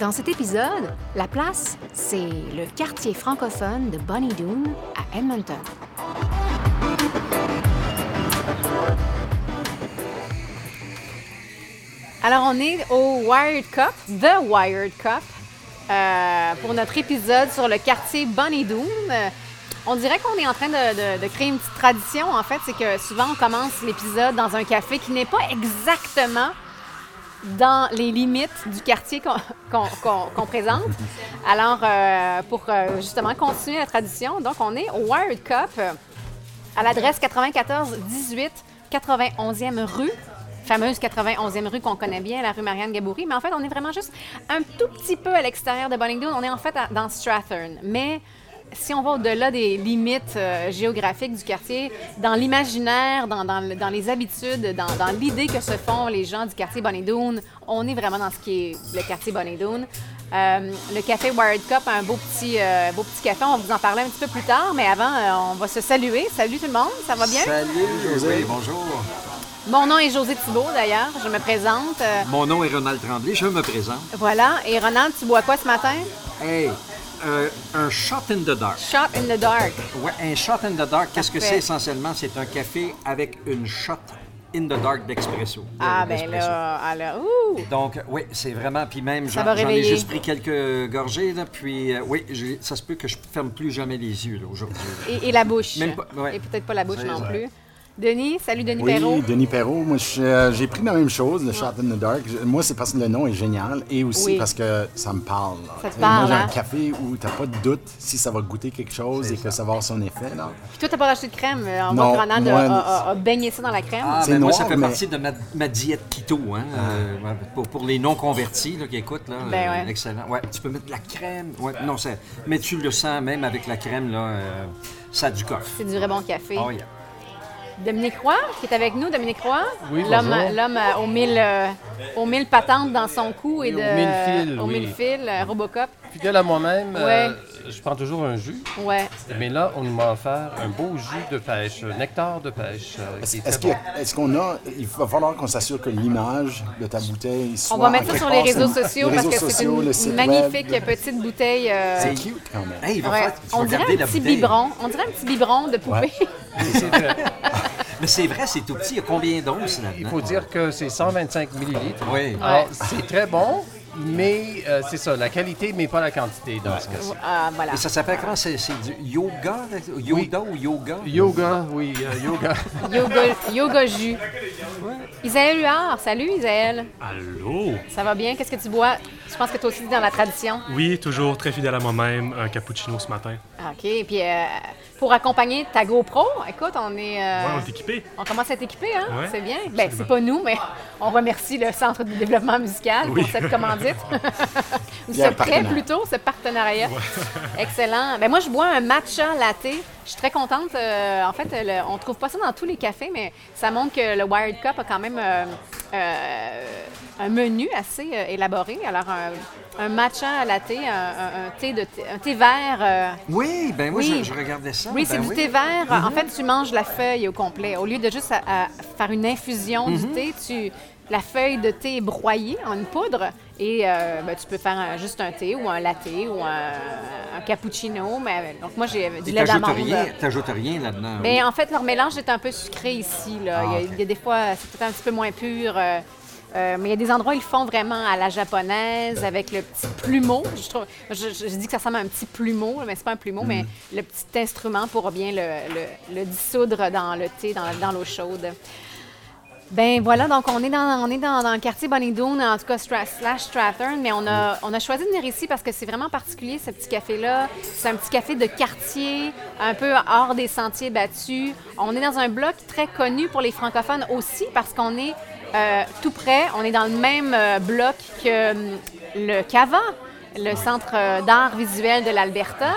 Dans cet épisode, La place, c'est le quartier francophone de Bonnie Doon à Edmonton. Alors, on est au Wired Cup, The Wired Cup, euh, pour notre épisode sur le quartier Bonnie Doon. On dirait qu'on est en train de créer une petite tradition, en fait. C'est que souvent, on commence l'épisode dans un café qui n'est pas exactement dans les limites du quartier qu'on présente. Alors, euh, pour euh, justement continuer la tradition, donc on est au Wired Cup à l'adresse 94 18 91e rue. Fameuse 91e rue qu'on connaît bien, la rue Marianne Gaboury. Mais en fait, on est vraiment juste un tout petit peu à l'extérieur de Bonnington. On est en fait dans Strathern. Mais si on va au-delà des limites euh, géographiques du quartier, dans l'imaginaire, dans, dans le- dans les habitudes, dans, dans l'idée que se font les gens du quartier Bonnie-Doon, on est vraiment dans ce qui est le quartier Bonnie-Doon. Euh, le café Wired Cup a un beau petit, euh, beau petit café. On va vous en parler un petit peu plus tard, mais avant, euh, on va se saluer. Salut tout le monde, ça va bien? Salut, José. bonjour. Mon nom est José Thibault, d'ailleurs. Je me présente. Euh, Mon nom est Ronald Tremblay, je me présente. voilà. Et Ronald, tu bois quoi ce matin? Hey, euh, un shot in the dark. Shot in the dark. Ouais, un shot in the dark, qu'est-ce que c'est essentiellement? C'est un café avec une shot in the dark d'expresso. Ah, ben là, alors, ouh! Donc, oui, c'est vraiment. Puis même, j'en ai juste pris quelques gorgées, là, puis euh, oui, ça se peut que je ferme plus jamais les yeux là, aujourd'hui. Et, et la bouche. Même pas- ouais. Et peut-être pas la bouche non ça. plus. Denis, salut Denis Oui, Perrault. Denis Perrault. Moi, je- euh, j'ai pris la même chose, le Shot in the Dark. Moi, c'est parce que le nom est génial et aussi Oui. parce que ça me parle. là. Ça te parle, Moi, j'ai hein? un café où t'as pas de doute si ça va goûter quelque chose et que ça va avoir son effet. Là. Puis toi, t'as pas rajouté de crème. Euh, On Non, Ronald a, moi, a- a- a baigné ça dans la crème? Ah, ben moi, ça fait mais- partie de ma, ma diète keto, hein, euh, ouais, pour, pour les non-convertis là, qui écoutent. Là, Ben euh, ouais. Excellent. Ouais, tu peux mettre de la crème. Ouais, non, mais tu le sens même avec la crème, là, euh, ça a du coffre. C'est du vrai bon café. Oh, yeah. Dominique Roy, qui est avec nous. Dominique Roy. Oui, L'homme, bonjour. l'homme euh, aux mille, euh, aux mille patentes dans son cou et de. aux mille fils, aux oui. mille fils, euh, Robocop. Fidèle à moi-même, Ouais. euh, je prends toujours un jus. Ouais. Mais là, on m'a offert un beau jus de pêche, un nectar de pêche. euh, est Est-ce bon. qu'on a. Il va falloir qu'on s'assure que l'image de ta bouteille soit. On va mettre ça sur les réseaux sociaux les parce que c'est une magnifique web. petite bouteille. euh, C'est cute quand même. Hey, il va ouais. falloir- tu On dirait un petit biberon. On dirait un petit biberon de poupée. Mais c'est vrai, c'est tout petit. Il y a combien d'onces là-dedans? Il faut dire que c'est 125 millilitres. Oui. Alors, c'est très bon, mais euh, c'est ça, la qualité, mais pas la quantité dans ce cas-ci. Ah, voilà. Et ça s'appelle comment? C'est du yoga? Yoda ou yoga? Yoga, oui, euh, yoga. Yoga, yoga jus. Isaël Huard, salut Isaël. Allô? Ça va bien? Qu'est-ce que tu bois? Je pense que toi aussi, tu es dans la tradition. Oui, toujours très fidèle à moi-même, un cappuccino ce matin. Ah, OK. Puis euh, pour accompagner ta GoPro, écoute, on est. euh, Ouais, on est équipé. on commence à être équipé, hein? Ouais, c'est bien. Ben, c'est pas nous, mais on remercie le Centre de développement musical Oui. pour cette commandite. Ou ce prêt plutôt, ce partenariat. Excellent. Ben, moi, je bois un matcha latte. Je suis très contente. euh, en fait, le- on trouve pas ça dans tous les cafés, mais ça montre que le Wired Cup a quand même euh, euh, un menu assez euh, élaboré. Alors, un, un matcha latte, un, un- un thé, de thé- un thé vert. euh, Oui, ben moi, Oui. je, je regardais ça. oui, ben c'est du thé vert. En fait, tu manges la feuille au complet. Au lieu de juste à- à faire une infusion du thé, tu, la feuille de thé est broyée en une poudre et euh, ben, tu peux faire un- juste un thé ou un latte ou un, un cappuccino. Mais, donc, moi, j'ai du lait d'amande. rien, t'ajoutes rien là-dedans. Mais en fait, leur mélange est un peu sucré ici. Là. Ah, il, y a, ok. il y a des fois, c'est peut-être un petit peu moins pur. euh, euh, mais il y a des endroits où ils le font vraiment à la japonaise, avec le petit plumeau. Je, trouve, je, dis que ça ressemble à un petit plumeau, mais c'est pas un plumeau, mais le petit instrument pour bien le, le- le dissoudre dans le thé, dans, dans l'eau chaude. Ben voilà, donc on est dans, on est dans, dans le quartier Bonnie-Doon, en tout cas Stra- slash Strathern, mais on a, on a choisi de venir ici parce que c'est vraiment particulier ce petit café-là. C'est un petit café de quartier, un peu hors des sentiers battus. On est dans un bloc très connu pour les francophones aussi parce qu'on est euh, tout près, on est dans le même euh, bloc que hum, le Cava. le centre euh, d'art visuel de l'Alberta.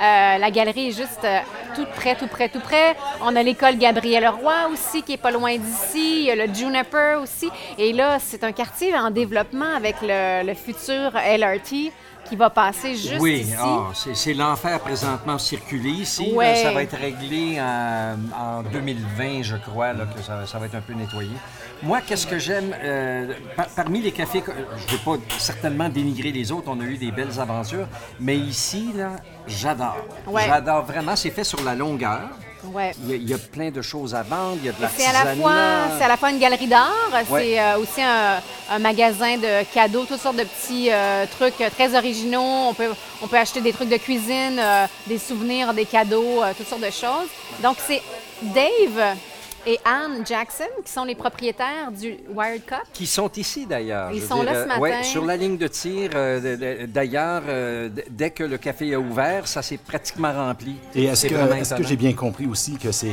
Euh, la galerie est juste euh, tout près, tout près, tout près. On a l'école Gabriel Roy aussi, qui est pas loin d'ici. Il y a le Juniper aussi. Et là, c'est un quartier en développement avec le, le futur LRT qui va passer juste oui, ici. ah, c'est c'est l'enfer présentement circuler ici. Ouais. Là, ça va être réglé en, en 2020, je crois, là, que ça, ça va être un peu nettoyé. Moi, qu'est-ce que j'aime euh, par- parmi les cafés, je ne veux pas certainement dénigrer les autres, on a eu des belles aventures, mais ici, là, j'adore. Ouais. J'adore vraiment. C'est fait sur la longueur. Ouais. Il y, a, il y a plein de choses à vendre. Il y a de C'est à la fois, c'est à la fois une galerie d'art, Ouais. c'est euh, aussi un, un magasin de cadeaux, toutes sortes de petits euh, trucs très originaux. On peut, on peut acheter des trucs de cuisine, euh, des souvenirs, des cadeaux, toutes sortes de choses. Donc c'est Dave et Anne Jackson qui sont les propriétaires du Wired Cup. qui sont ici d'ailleurs. Ils sont là ce euh, matin. ouais, sur la ligne de tir, euh, d'ailleurs, euh, dès que le café a ouvert, ça s'est pratiquement rempli. Et est-ce que, j'ai bien compris aussi que c'est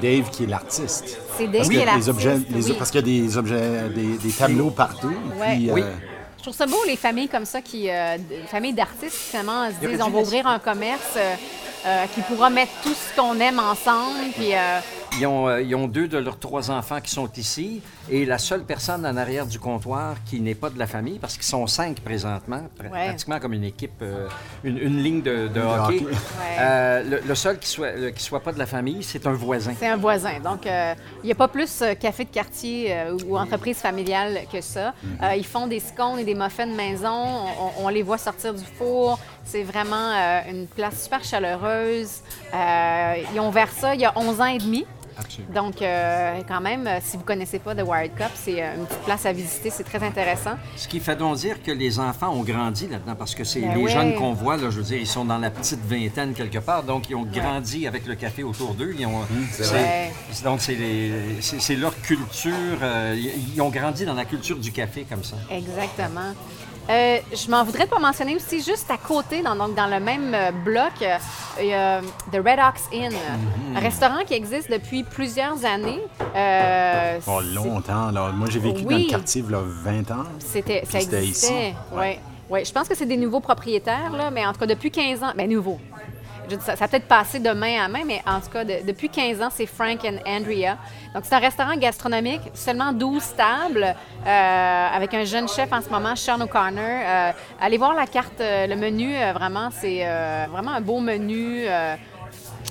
Dave qui est l'artiste? C'est Dave Parce qui est les l'artiste, objets, les- oui. Parce qu'il y a des objets, des, des tableaux partout. Ouais. puis, Oui. euh, Je trouve ça beau, les familles comme ça, qui, euh, familles d'artistes qui finalement se disent on va ouvrir un commerce euh, euh, qui pourra mettre tout ce qu'on aime ensemble. Puis, euh, Ils ont, euh, ils ont deux de leurs trois enfants qui sont ici et la seule personne en arrière du comptoir qui n'est pas de la famille, parce qu'ils sont cinq présentement, pr- Ouais. pratiquement comme une équipe, euh, une, une ligne de, de hockey. hockey. Euh, le, le seul qui soit, euh, qui soit pas de la famille, c'est un voisin. C'est un voisin. Donc, euh, il n'y a pas plus café de quartier euh, ou entreprise familiale que ça. Euh, ils font des scones et des muffins de maison. On, on les voit sortir du four. C'est vraiment euh, une place super chaleureuse. Euh, ils ont ouvert ça il y a 11 ans et demi. Absolument. Donc, euh, quand même, euh, si vous ne connaissez pas The Wired Cup, c'est euh, une petite place à visiter. C'est très intéressant. Ce qui fait donc dire que les enfants ont grandi là-dedans, parce que c'est Ben les jeunes qu'on voit, là, je veux dire, ils sont dans la petite vingtaine quelque part, donc ils ont grandi avec le café autour d'eux. Ils ont, c'est- vrai. c'est- Donc c'est les- c'est c'est leur culture. euh, ils ils ont grandi dans la culture du café comme ça. Exactement. Euh, je m'en voudrais pas mentionner aussi, juste à côté, dans, donc dans le même euh, bloc, euh, il y a The Red Ox Inn, Mhm. un restaurant qui existe depuis plusieurs années. Euh, Oh, longtemps. Là. Moi, j'ai vécu dans le quartier il y a 20 ans. C'était, ça existait. ici. Ouais. Ouais. Je pense que c'est des nouveaux propriétaires, là, mais en tout cas, depuis 15 ans, ben nouveau. Ça, a peut-être passé de main à main, mais en tout cas, de- depuis 15 ans, c'est Frank and Andrea. Donc, c'est un restaurant gastronomique, seulement 12 tables, euh, avec un jeune chef en ce moment, Sean O'Connor. Euh, allez voir la carte, euh, le menu, vraiment, c'est vraiment un beau menu.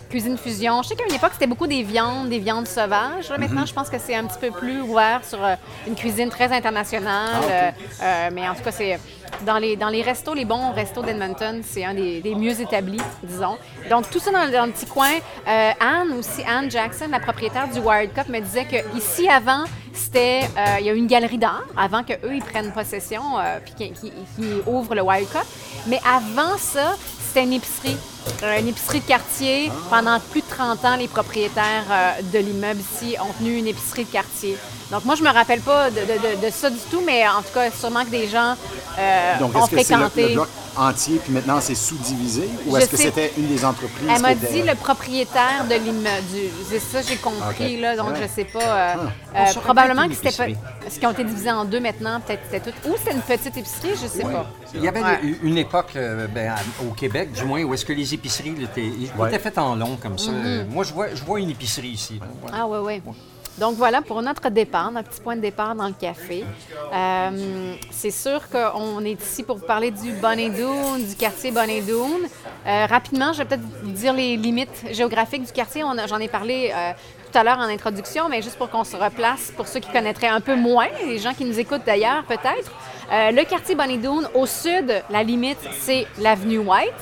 Cuisine fusion. Je sais qu'à une époque, c'était beaucoup des viandes, des viandes sauvages. Là, maintenant, je pense que c'est un petit peu plus ouvert sur euh, une cuisine très internationale. Euh, euh, mais en tout cas, c'est dans les, dans les restos, les bons restos d'Edmonton, c'est un des, des mieux établis, disons. Donc, tout ça dans, dans le petit coin. Euh, Anne aussi, Anne Jackson, la propriétaire du Wired Cup, me disait que ici avant, c'était, euh, il y a une galerie d'art avant qu'eux, ils prennent possession puis qu'ils ouvrent le Wild Cup. Mais avant ça, c'était une épicerie. Euh, une épicerie de quartier. Pendant plus de 30 ans, les propriétaires euh, de l'immeuble ici ont tenu une épicerie de quartier. Donc moi, je me rappelle pas de, de- de- de ça du tout, mais en tout cas, sûrement que des gens euh, Donc, ont c'est le, fréquenté. le bloc entier, puis maintenant c'est sous-divisé? Ou est-ce que c'était une des entreprises Elle m'a qui dit le propriétaire de l'immeuble. du- C'est ça, j'ai compris, là, donc Ouais. je sais pas. euh, On euh, saurait probablement que c'était pas. Est-ce qu'ils ont été divisés en deux maintenant? Peut-être c'était tout. Ou c'était une petite épicerie, je sais pas. Il y avait Ouais. une- une époque euh, ben, au Québec, du moins, où est-ce que les épiceries étaient, Ouais. étaient faites en long comme ça. Euh, Moi, je vois, je vois une épicerie ici. là. Ouais. Mm-hmm. Ah oui, oui. Donc voilà pour notre départ, notre petit point de départ dans le café. Euh, c'est sûr qu'on est ici pour vous parler du Bonnet-Doon, du quartier Bonnet-Doon. Euh, rapidement, je vais peut-être vous dire les limites géographiques du quartier. J'en ai parlé euh, tout à l'heure en introduction, mais juste pour qu'on se replace, pour ceux qui connaîtraient un peu moins, les gens qui nous écoutent d'ailleurs peut-être. Euh, le quartier Bonnet-Doon, au sud, la limite, c'est l'avenue White.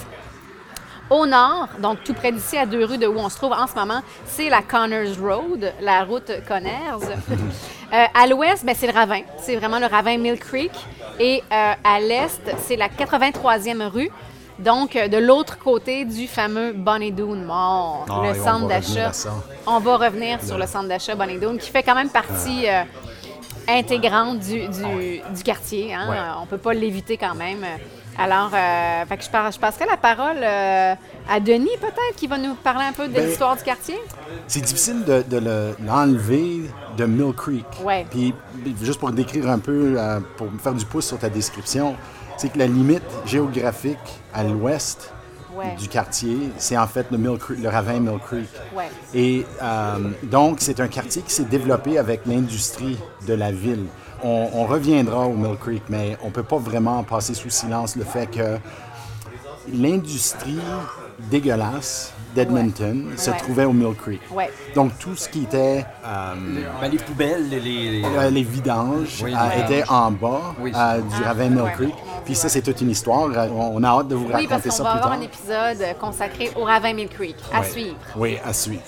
Au nord, donc tout près d'ici, à deux rues de où on se trouve en ce moment, c'est la Connors Road, la route Connors. Euh, à l'ouest, ben, c'est le ravin. C'est vraiment le ravin Mill Creek. Et euh, à l'est, c'est la 83e rue. Donc, euh, de l'autre côté du fameux Bonnie Doon Mall, Ah, le centre d'achat. On va revenir sur le centre d'achat Bonnie Doon, qui fait quand même partie euh, intégrante du, du, du quartier. hein. Ouais. On ne peut pas l'éviter quand même. Alors, euh, fait que je, par- je passerai la parole euh, à Denis, peut-être, qui va nous parler un peu de Ben, l'histoire du quartier. C'est difficile de, de le- l'enlever de Mill Creek. Ouais. Puis, juste pour décrire un peu, euh, pour me faire du pouce sur ta description, c'est que la limite géographique à l'ouest Ouais. du quartier, c'est en fait le, Mill Creek- le ravin Mill Creek. Ouais. Et donc, c'est un quartier qui s'est développé avec l'industrie de la ville. On, on reviendra au Mill Creek, mais on ne peut pas vraiment passer sous silence le fait que l'industrie dégueulasse d'Edmonton se Ouais. trouvait au Mill Creek. Ouais. Donc, tout ce qui était euh, Ben, les poubelles, les. les- euh, les vidanges Oui, euh, étaient en bas Oui, euh, du ravin Mill. Creek. Puis ça, c'est toute une histoire. Euh, On on a hâte de vous Oui, parce raconter qu'on ça va plus avoir tard. un épisode euh, consacré au ravin Mill Creek. À suivre. Oui, à suivre.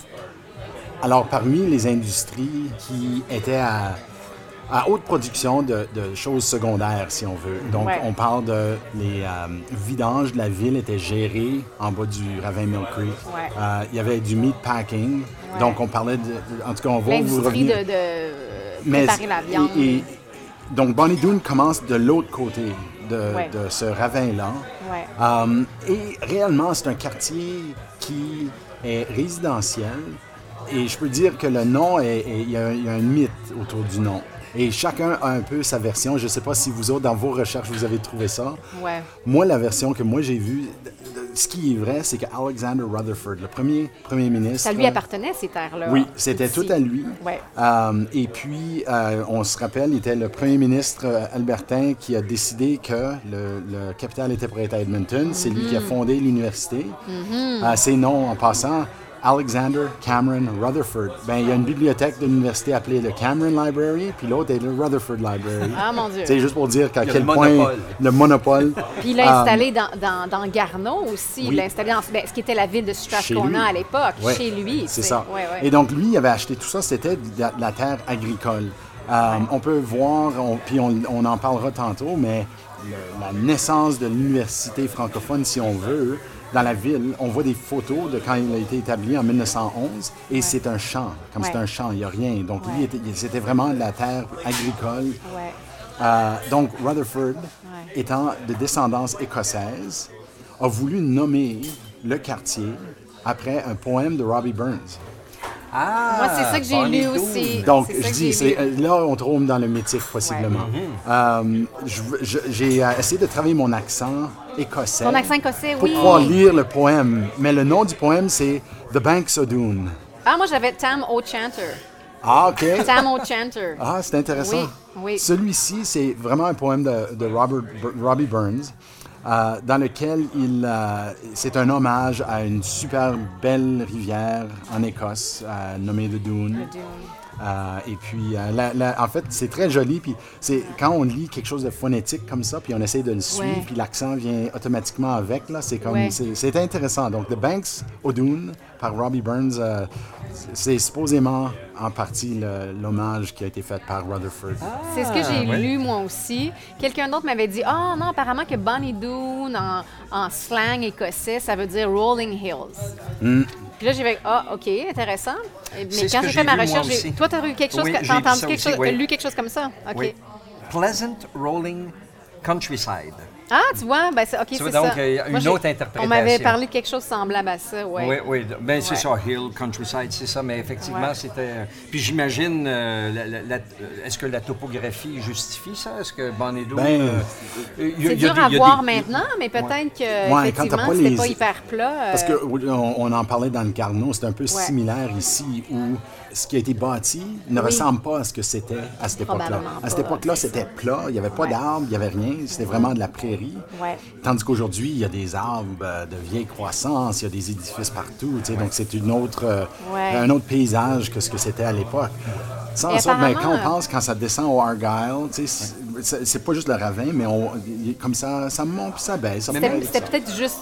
Alors, parmi les industries qui étaient à, à haute production de, de choses secondaires, si on veut. Donc, Ouais. on parle de les euh, vidanges de la ville étaient gérés en bas du ravin Mill Creek. Ouais. Euh, il y avait du meat packing. Ouais. Donc, on parlait de, En tout cas, on va vous revenir. de, de euh, Mais- préparer la viande. et- et- donc, Bonnie Doon commence de l'autre côté de, ce ravin-là. Um, et réellement, c'est un quartier qui est résidentiel. Et je peux dire que le nom, est- est- il y, a il y a un mythe autour du nom. Et chacun a un peu sa version. Je ne sais pas si vous autres, dans vos recherches, vous avez trouvé ça. Ouais. Moi, la version que moi j'ai vue, ce qui est vrai, c'est que Alexander Rutherford, le premier premier ministre... Ça lui appartenait, ces terres-là. Oui, c'était tout à lui. Ouais. Euh, et puis, euh, on se rappelle, il était le premier ministre euh, albertain qui a décidé que le, le capital était pour être à Edmonton. C'est lui qui Mm-hmm. a fondé l'université. Euh, ses noms, en passant, Alexander Cameron Rutherford. Ben, il y a une bibliothèque de l'université appelée le Cameron Library, puis l'autre est le Rutherford Library. Ah, mon Dieu. C'est juste pour dire qu'à Il quel le point monopole. le monopole. Puis il l'a Euh, installé dans, dans, dans Garneau aussi. Il oui. l'a installé dans ben, ce qui était la ville de. Strathcona à l'époque, Ouais, chez lui. C'est ça. Ouais, ouais. Et donc, lui, il avait acheté tout ça, c'était de la, terre agricole. Euh, On peut voir, on- puis on, on en parlera tantôt, mais le- la naissance de l'université francophone, si on veut, dans la ville, on voit des photos de quand il a été établi en 1911, et c'est un champ, comme c'est un champ, il n'y a rien. Donc, lui, Ouais. c'était vraiment de la terre agricole. Euh, donc, Rutherford, étant de descendance écossaise, a voulu nommer le quartier après un poème de Robbie Burns. Ah! Moi, c'est ça que j'ai lu aussi. Donc, je dis, euh, là, on tombe dans le mythique, possiblement. Euh, veux- je- J'ai euh, essayé de travailler mon accent écossais. Ton accent écossais, Pour oui. pouvoir lire le poème. Mais le nom du poème, c'est The Banks of Doon. Ah, moi, j'avais Tam O'Chanter. Ah, OK. Tam O'Chanter. Ah, c'est intéressant. Oui, oui. Celui-ci, c'est vraiment un poème de, de Robert, Robbie Burns, euh, dans lequel il, euh, c'est un hommage à une super belle rivière en Écosse, euh, nommée le Doon. Doon. Euh, et puis, la- la- en fait, c'est très joli. Puis, c'est quand on lit quelque chose de phonétique comme ça, puis on essaie de le suivre, Ouais. puis l'accent vient automatiquement avec. Là, c'est comme, Ouais. c'est, c'est intéressant. Donc, The Banks O'Doon par Robbie Burns, euh, c'est supposément en partie l'hommage qui a été fait par Rutherford. C'est ce que j'ai ouais. lu moi aussi. Quelqu'un d'autre m'avait dit Ah non, apparemment que Bonnie Doon en, en slang écossais, ça veut dire Rolling Hills. Puis là, j'ai fait Ah, OK, intéressant. Mais quand j'ai fait ma recherche, toi, tu as lu quelque chose, Oui, que- j'ai t'as lu entendu ça quelque aussi, chose, oui. t'as lu quelque chose comme ça? OK. Oui. Pleasant Rolling Countryside. Ah, tu vois, ben c'est OK, Tu c'est vois, ça. donc, Moi, une autre interprétation. On m'avait parlé de quelque chose semblable à ça, ouais. Oui, oui. Ben, c'est Ouais. ça, Hill, Countryside, c'est ça. Mais effectivement, Ouais. c'était. Puis j'imagine, euh, euh, est-ce que la topographie justifie ça? Est-ce que Bonnie Doon. Ben, euh, C'est dur des- à voir des- maintenant, mais peut-être que Ouais, quand t'as effectivement, pas les- pas hyper plat. Parce euh, qu'on on en parlait dans le Carnot, c'est un peu similaire ici, où ce qui a été bâti ne Oui. ressemble pas à ce que c'était à cette époque-là. À cette époque-là, c'était plat, il n'y avait pas Ouais. d'arbres, il n'y avait rien, c'était vraiment de la prairie. Ouais. Tandis qu'aujourd'hui, il y a des arbres euh, de vieille croissance, il y a des édifices partout, donc c'est une autre, euh, Ouais. un autre paysage que ce que c'était à l'époque. Ça, ben, quand on apparemment, pense, quand ça descend au Argyle, c'est- pas juste le ravin, mais on, comme ça, ça monte puis ça baisse. ça C'était peut-être juste,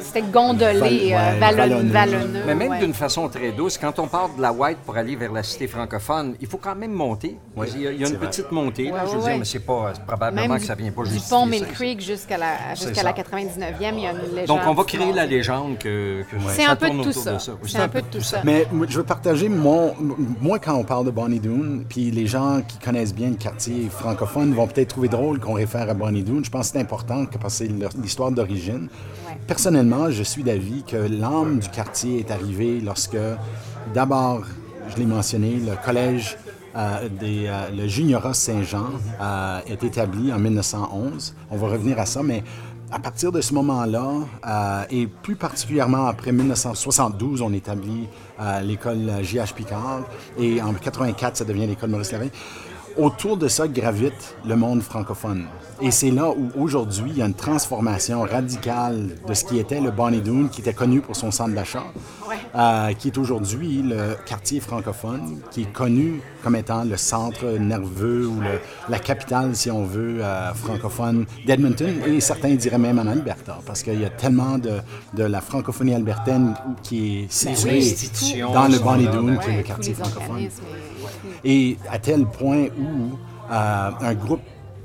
c'était gondolé, Val- euh, ouais, vallonneux. vallonneux. Mais même ouais. d'une façon très douce, quand on part de la White pour aller vers la cité francophone, il faut quand même monter. Oui, il y a, il y a c'est une vrai. petite montée, là, je veux ouais, dire, mais c'est pas probablement Même que ça vient pas du juste. pont Mill Creek jusqu'à la, jusqu'à la ça. 99e, il y a une légende. Donc, on va créer la légende que, que C'est ça un peu tourne de tout ça. de ça. Oui, C'est un peu de tout ça. Mais je veux partager mon. Moi, quand on parle de Bonnie Doon, puis les gens qui connaissent bien le quartier francophone vont peut-être trouver drôle qu'on réfère à Bonnie Doon. Je pense que c'est important que parce que c'est l'histoire d'origine. Ouais. Personnellement, je suis d'avis que l'âme du quartier est arrivée lorsque, d'abord, je l'ai mentionné, le collège euh, des, euh, le Juniorat Saint-Jean euh, est établi en 1911. On va revenir à ça, mais à partir de ce moment-là, euh, et plus particulièrement après 1972, on établit euh, l'école J.H. Picard, et en 84, ça devient l'école Maurice Lévesque. Autour de ça gravite le monde francophone. Et c'est là où aujourd'hui il y a une transformation radicale de ce qui était le Bonnie Doon, qui était connu pour son centre d'achat, euh, qui est aujourd'hui le quartier francophone, qui est connu comme étant le centre nerveux ou le- la capitale, si on veut, euh, francophone d'Edmonton, et certains diraient même en Alberta, parce qu'il y a tellement de, de la francophonie albertaine qui est située dans le Bonnie Doon, qui est le quartier francophone. Et à tel point où euh, un groupe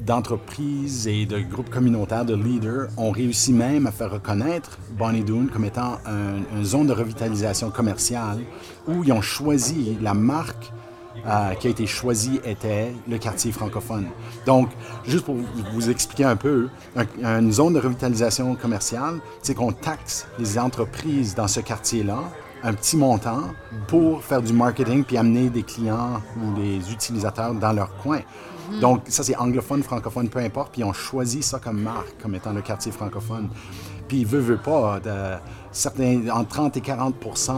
d'entreprises et de groupes communautaires de leaders ont réussi même à faire reconnaître Bonnie Doon comme étant un- une zone de revitalisation commerciale où ils ont choisi la marque euh, qui a été choisie était le quartier francophone. Donc, juste pour vous- expliquer un peu, un- une zone de revitalisation commerciale, c'est qu'on taxe les entreprises dans ce quartier-là un petit montant pour faire du marketing puis amener des clients ou des utilisateurs dans leur coin. Donc, ça, c'est anglophone, francophone, peu importe. Puis, on choisit ça comme marque, comme étant le quartier francophone. Puis, veut, veut pas, de, certains, entre 30 et 40%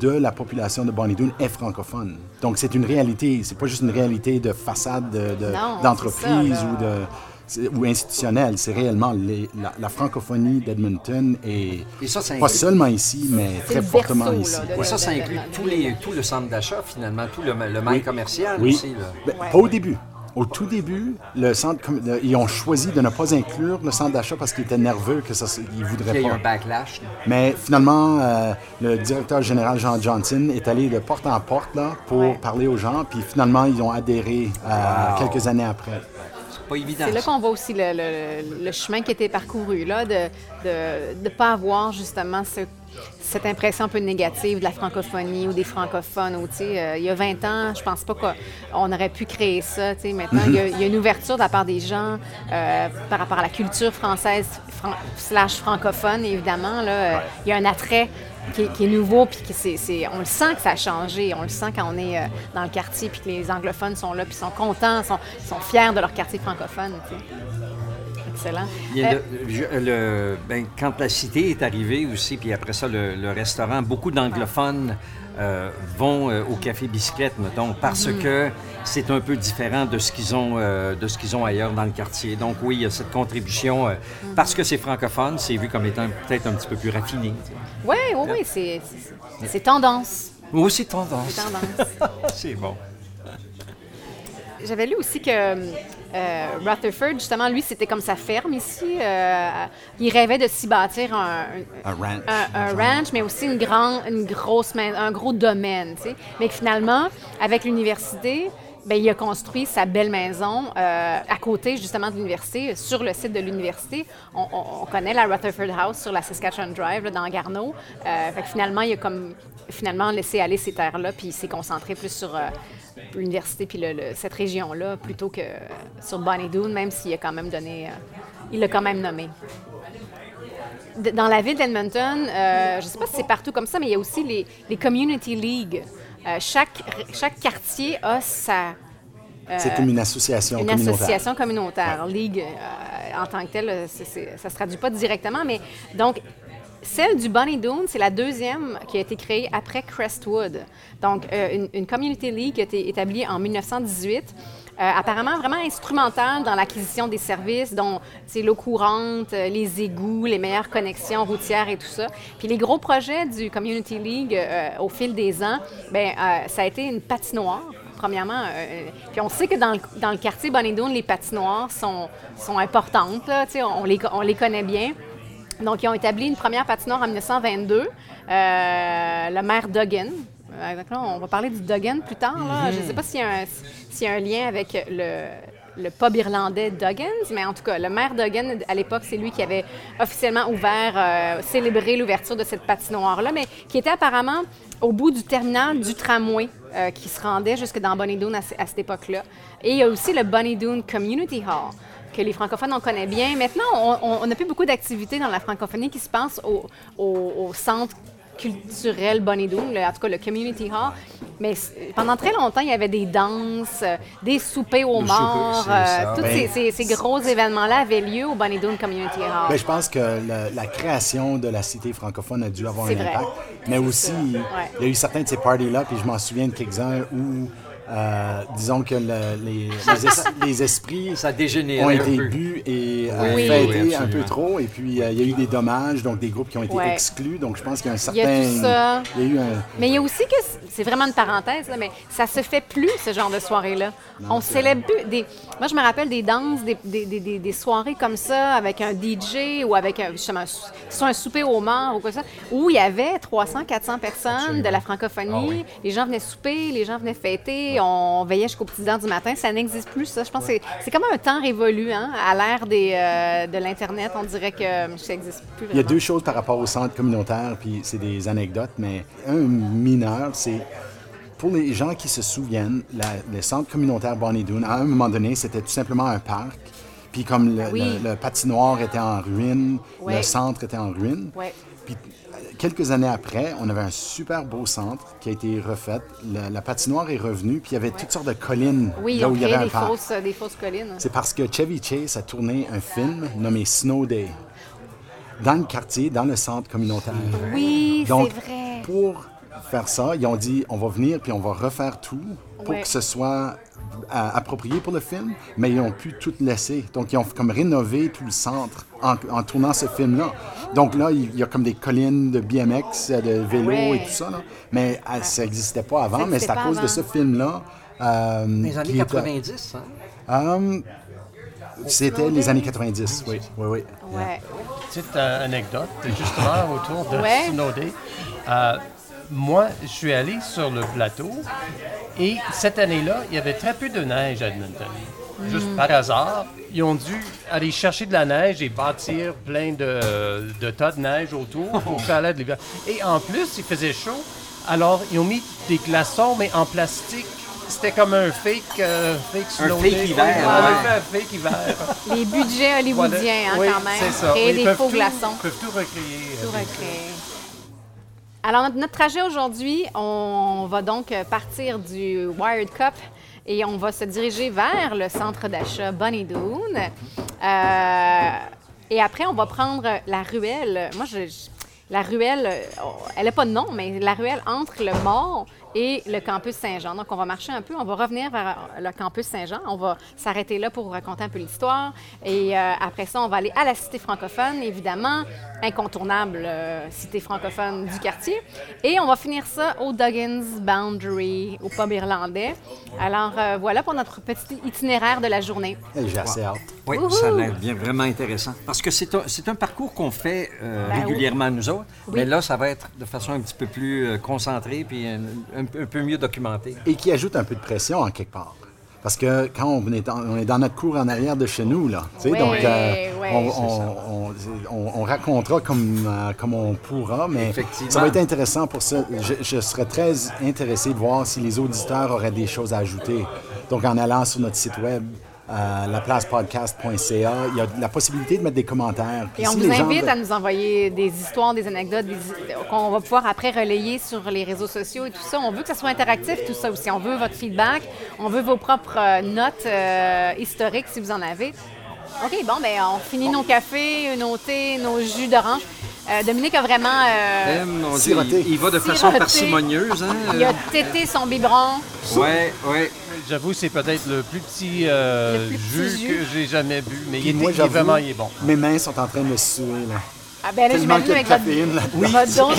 de la population de Bonnie Doon est francophone. Donc, c'est une réalité. C'est pas juste une réalité de façade de- de- Non, d'entreprise ou de ou institutionnelle. C'est réellement les- la, la francophonie d'Edmonton et, Et ça, ça pas inclut- seulement ici, mais C'est très fortement berceau, ici. là, de- Et ça, ça de- de- inclut de- tous les, tout le centre d'achat, finalement, tout le, le mail commercial Oui. aussi. Là. Ben, Ouais. Pas au début. Au tout début, le centre, com- le- ils ont choisi de ne pas inclure le centre d'achat parce qu'ils étaient nerveux que ça, ils Il y voudraient a eu pas. un backlash. Mais finalement, euh, le directeur général Jean Johnson est allé de porte en porte là, pour Ouais. parler aux gens, puis finalement, ils ont adhéré euh, quelques années après. C'est pas évident. C'est là qu'on voit aussi le, le- le chemin qui a été parcouru, là, de ne pas avoir justement ce- cette impression un peu négative de la francophonie ou des francophones. Ou, euh, il y a 20 ans, je pense pas qu'on aurait pu créer ça. Maintenant, il y, a, il y a une ouverture de la part des gens euh, par rapport à la culture française fran- slash francophone, évidemment. Là, Euh, il y a un attrait qui est, qui est nouveau, puis que c'est, c'est- on le sent que ça a changé. On le sent quand on est euh, dans le quartier, puis que les anglophones sont là, puis sont contents, sont, sont fiers de leur quartier francophone. tu sais. Excellent. Il y a Euh, le- je- le- ben, quand la cité est arrivée aussi, puis après ça, le, le restaurant, beaucoup d'anglophones euh, vont euh, au café bicyclette, mettons, parce Mhm. que c'est un peu différent de ce qu'ils ont, euh, de ce qu'ils ont ailleurs dans le quartier. Donc oui, il y a cette contribution. Mhm. Parce que c'est francophone, c'est vu comme étant peut-être un petit peu plus raffiné. tu sais. Oui, oui, oui, c'est, c'est, c'est tendance. Ou aussi tendance. C'est tendance. C'est bon. J'avais lu aussi que euh, Rutherford, justement, lui, c'était comme sa ferme ici. Euh, il rêvait de s'y bâtir un, Un ranch. un, un ranch, mais aussi une, grande, une grosse un gros domaine. tu sais. Mais finalement, avec l'université, ben, il a construit sa belle maison euh, à côté justement de l'université, sur le site de l'université. On, on- on connaît la Rutherford House sur la Saskatchewan Drive, là, dans Garneau. Euh, fait que finalement, il a comme finalement laissé aller ces terres-là, puis il s'est concentré plus sur euh, l'université puis le- le- cette région-là plutôt que sur Bonnie Doon, même s'il a quand même donné, euh, il l'a quand même nommé. D- Dans la ville d'Edmonton, euh, je ne sais pas si c'est partout comme ça, mais il y a aussi les, les community leagues. Euh, chaque, chaque quartier a sa, C'est comme une association une communautaire. association communautaire, ligue euh, en tant que telle, ça ne se traduit pas directement, mais donc celle du Bonnie Doon, c'est la deuxième qui a été créée après Crestwood. Donc euh, une, une community league qui a été établie en 1918. euh, apparemment vraiment instrumentale dans l'acquisition des services, dont l'eau courante, euh, les égouts, les meilleures connexions routières et tout ça. Puis les gros projets du Community League au fil des ans, ben ça a été une patinoire premièrement. puis on sait que dans le, dans le quartier les patinoires sont, sont importantes. Là, on, les, on les connaît bien. Donc, ils ont établi une première patinoire en 1922. Euh, le maire Duggan. euh, on va parler du Duggan plus tard. là. Je ne sais pas s'il y, a un- lien avec le, pub irlandais Duggins, mais en tout cas, le maire Duggan, à l'époque, c'est lui qui avait officiellement ouvert, euh, célébré l'ouverture de cette patinoire-là, mais qui était apparemment au bout du terminal du tramway qui se rendait jusque dans Bonnie Doon à cette époque-là. Et il y a aussi le Bonnie Doon Community Hall que les francophones on connaît bien. Maintenant, on- n'a plus beaucoup d'activités dans la francophonie qui se passent au, au- au centre culturel le- en tout cas le Community Hall. Mais pendant très longtemps, il y avait des danses, euh, des soupers aux morts. euh, tous Ben, ces, ces- ces gros événements-là avaient lieu au Bonnie Doon Community Hall. Ben, je pense que le- la création de la cité francophone a dû avoir un vrai. impact. Mais aussi, Ouais. il y a eu certains de ces parties-là, puis je m'en souviens de quelques-uns où, euh, disons que le- les, les es- les esprits Ça dégénéré ont un été bu et euh, Oui, fêtés oui, un peu trop. Et puis, euh, il y a eu des dommages, donc des groupes qui ont été Ouais. exclus. Donc, je pense qu'il y a un Il y a certain... tout ça. Il y a eu un... Mais il y a aussi que c'est vraiment une parenthèse, là, mais ça se fait plus, ce genre de soirée-là. On célèbre plus des. Moi, je me rappelle des danses, des, des- des- des- des soirées comme ça, avec un DJ ou avec un, justement, un un souper au mort ou quoi que ça, où il y avait 300, 400 personnes de la francophonie. Ah oui. Les gens venaient souper, les gens venaient fêter, on veillait jusqu'aux petites heures du matin. Ça n'existe plus, ça. Je pense que c'est- comme un temps révolu, hein, à l'ère des, euh, de l'Internet. On dirait que ça n'existe plus Il y a deux choses par rapport au centre communautaire, puis c'est des anecdotes, mais un mineur, c'est pour les gens qui se souviennent, la- le centre communautaire Bonnie Doon, à un moment donné, c'était tout simplement un parc. Puis comme le, Oui. le- le patinoire était en ruine, le centre était en ruine. Puis euh, quelques années après, on avait un super beau centre qui a été refait. La patinoire est revenue, puis il y avait toutes sortes de collines Oui, là où il y avait un des parc. fausses, des fausses collines. C'est parce que Chevy Chase a tourné un film nommé Snow Day dans le quartier, dans le centre communautaire. Oui, c'est vrai. pour faire ça, ils ont dit on va venir puis on va refaire tout pour Ouais. que ce soit euh, approprié pour le film, mais ils ont pu tout laisser. Donc, ils ont comme rénové tout le centre en, en tournant ce film-là. Donc là, il y a comme des collines de BMX, de vélo Ouais. et tout ça. là. Mais euh, ça n'existait pas avant, mais c'est à cause de ce film-là. euh, Les années qui était- 90, hein? euh, C'était les années 90, oui, oui, oui. Ouais. Petite euh, anecdote, justement, autour de Ouais. Snow Day. Euh, moi, je suis allé sur le plateau et cette année-là, il y avait très peu de neige à Edmonton. Juste par hasard, ils ont dû aller chercher de la neige et bâtir plein de, de tas de neige autour pour faire de l'hiver. Et en plus, il faisait chaud, alors ils ont mis des glaçons, mais en plastique. C'était comme un fake, euh, fake snow fake day. hiver, ouais. un fake hiver. Les budgets hollywoodiens, hein, Oui, quand même. c'est ça. Créer Oui, ils des peuvent faux tout- glaçons. Ils peuvent tout recréer. euh, Tout recréer. Alors, notre, trajet aujourd'hui, on va donc partir du Wired Cup et on va se diriger vers le centre d'achat Bonnie Doon. Euh, et après, on va prendre la ruelle. Moi, la ruelle, euh, elle n'a pas de nom, mais la ruelle entre le mort et le campus Saint-Jean. Donc, on va marcher un peu, on va revenir vers le campus Saint-Jean. On va s'arrêter là pour vous raconter un peu l'histoire. Et euh, après ça, on va aller à la cité francophone, évidemment, incontournable euh, cité francophone du quartier. Et on va finir ça au Duggins Boundary, au pub irlandais. Alors, euh, voilà pour notre petit itinéraire de la journée. J'ai assez hâte. Oui, ça a l'air bien vraiment intéressant. Parce que c'est un, c'est un parcours qu'on fait euh, Ben régulièrement nous autres, Oui. mais là, ça va être de façon un petit peu plus euh, concentrée puis un, un un peu mieux documentée. Et qui ajoute un peu de pression en quelque part. Parce que quand on est, dans- on est dans notre cour en arrière de chez nous, là, tu sais, Ouais, donc euh, on, c'est on- on- c'est- on- on racontera comme, euh, comme on pourra, mais ça va être intéressant pour ça. Je, je serais très intéressé de voir si les auditeurs auraient des choses à ajouter. Donc en allant sur notre site web, euh, laplacepodcast.ca, il y a la possibilité de mettre des commentaires. Puis Et on si vous gens invite à nous envoyer des histoires, des anecdotes des- qu'on va pouvoir après relayer sur les réseaux sociaux et tout ça. On veut que ça soit interactif, tout ça aussi. On veut votre feedback, on veut vos propres euh, notes euh, historiques si vous en avez. OK, bon, ben on finit nos cafés, nos thés, nos jus d'orange. Euh, Dominique a vraiment... euh, Euh, siroté. il, il va de façon Siroté. parcimonieuse. Hein? il a tété son biberon. Ouais, ouais. J'avoue, c'est peut-être le plus petit euh, Le plus petit jus, que j'ai jamais bu, mais il, est, il vraiment il est bon. Mes mains sont en train de me suer. Là. Ah ben là, j'imagine avec de votre,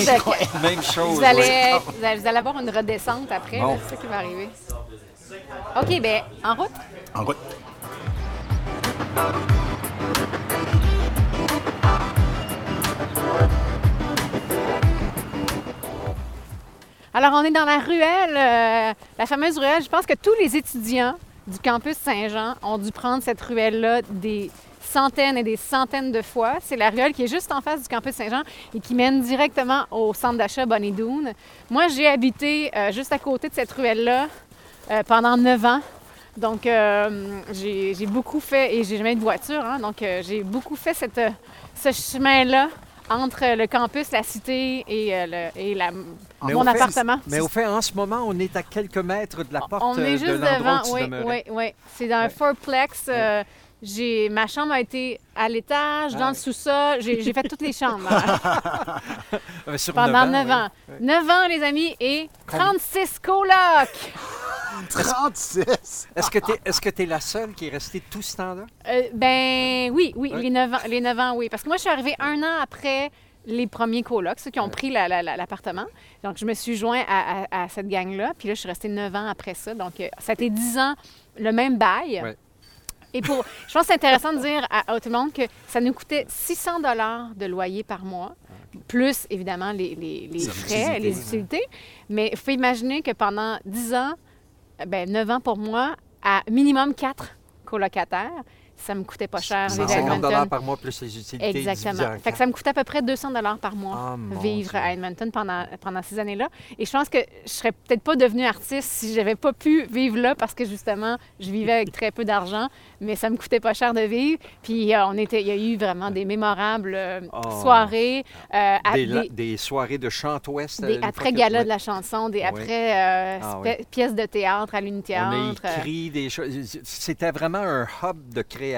de... incroyable. Même chose. Vous allez, ouais. vous, allez, vous allez avoir une redescente après, Bon. c'est ça qui va arriver. OK, ben en route? En route. Alors, on est dans la ruelle, euh, la fameuse ruelle. Je pense que tous les étudiants du campus Saint-Jean ont dû prendre cette ruelle-là des centaines et des centaines de fois. C'est la ruelle qui est juste en face du campus Saint-Jean et qui mène directement au centre d'achat Bonnie Doon. Moi, j'ai habité euh, juste à côté de cette ruelle-là euh, pendant neuf ans. Donc, j'ai beaucoup fait, et j'ai jamais eu de voiture, hein, donc j'ai beaucoup fait ce chemin-là entre le campus, la cité et, euh, le- et la, Mais mon fait- appartement. Mais au fait, en ce moment, on est à quelques mètres de la porte On euh, est de juste devant. où tu Oui, oui, oui. C'est dans un fourplex. euh, j'ai, ma chambre a été à l'étage, dans Ah le sous-sol. J'ai, fait toutes les chambres hein, sur pendant neuf 9 ans. 9 ans, les amis, et 36 colocs. 36! Est-ce que tu es, que la seule qui est restée tout ce temps-là? Euh, ben oui, oui, Ouais. les 9 ans, les 9 ans, oui. Parce que moi, je suis arrivée un an après les premiers colocs, ceux qui ont pris la- la- la- l'appartement. Donc, je me suis joint à, à- à cette gang-là. Puis là, je suis restée 9 ans après ça. Donc, euh, ça a été 10 ans, le même bail. Ouais. Et pour, je pense que c'est intéressant de dire à, à tout le monde que ça nous coûtait 600 dollars de loyer par mois, plus évidemment les, les- les Les frais, utilités, les utilités. Mais il faut imaginer que pendant 10 ans, ben 9 ans pour moi, à minimum 4 colocataires, ça me coûtait pas cher vivre à 150 Edmonton. par mois plus les utilités. Exactement. en Fait que ça me coûtait à peu près 200 dollars par mois mon vivre Dieu. à Edmonton pendant, pendant ces années-là. Et je pense que je serais peut-être pas devenue artiste si j'avais pas pu vivre là parce que justement, je vivais avec très peu d'argent, mais ça me coûtait pas cher de vivre. Puis euh, on était, il y a eu vraiment des mémorables euh, Oh. soirées, euh, à- Des, la- des- des soirées de chant ouest. des après-galas de la chanson, des après euh, Ah, oui. pièces de théâtre à l'Unithéâtre. On a écrit des choses. C'était vraiment un hub de création.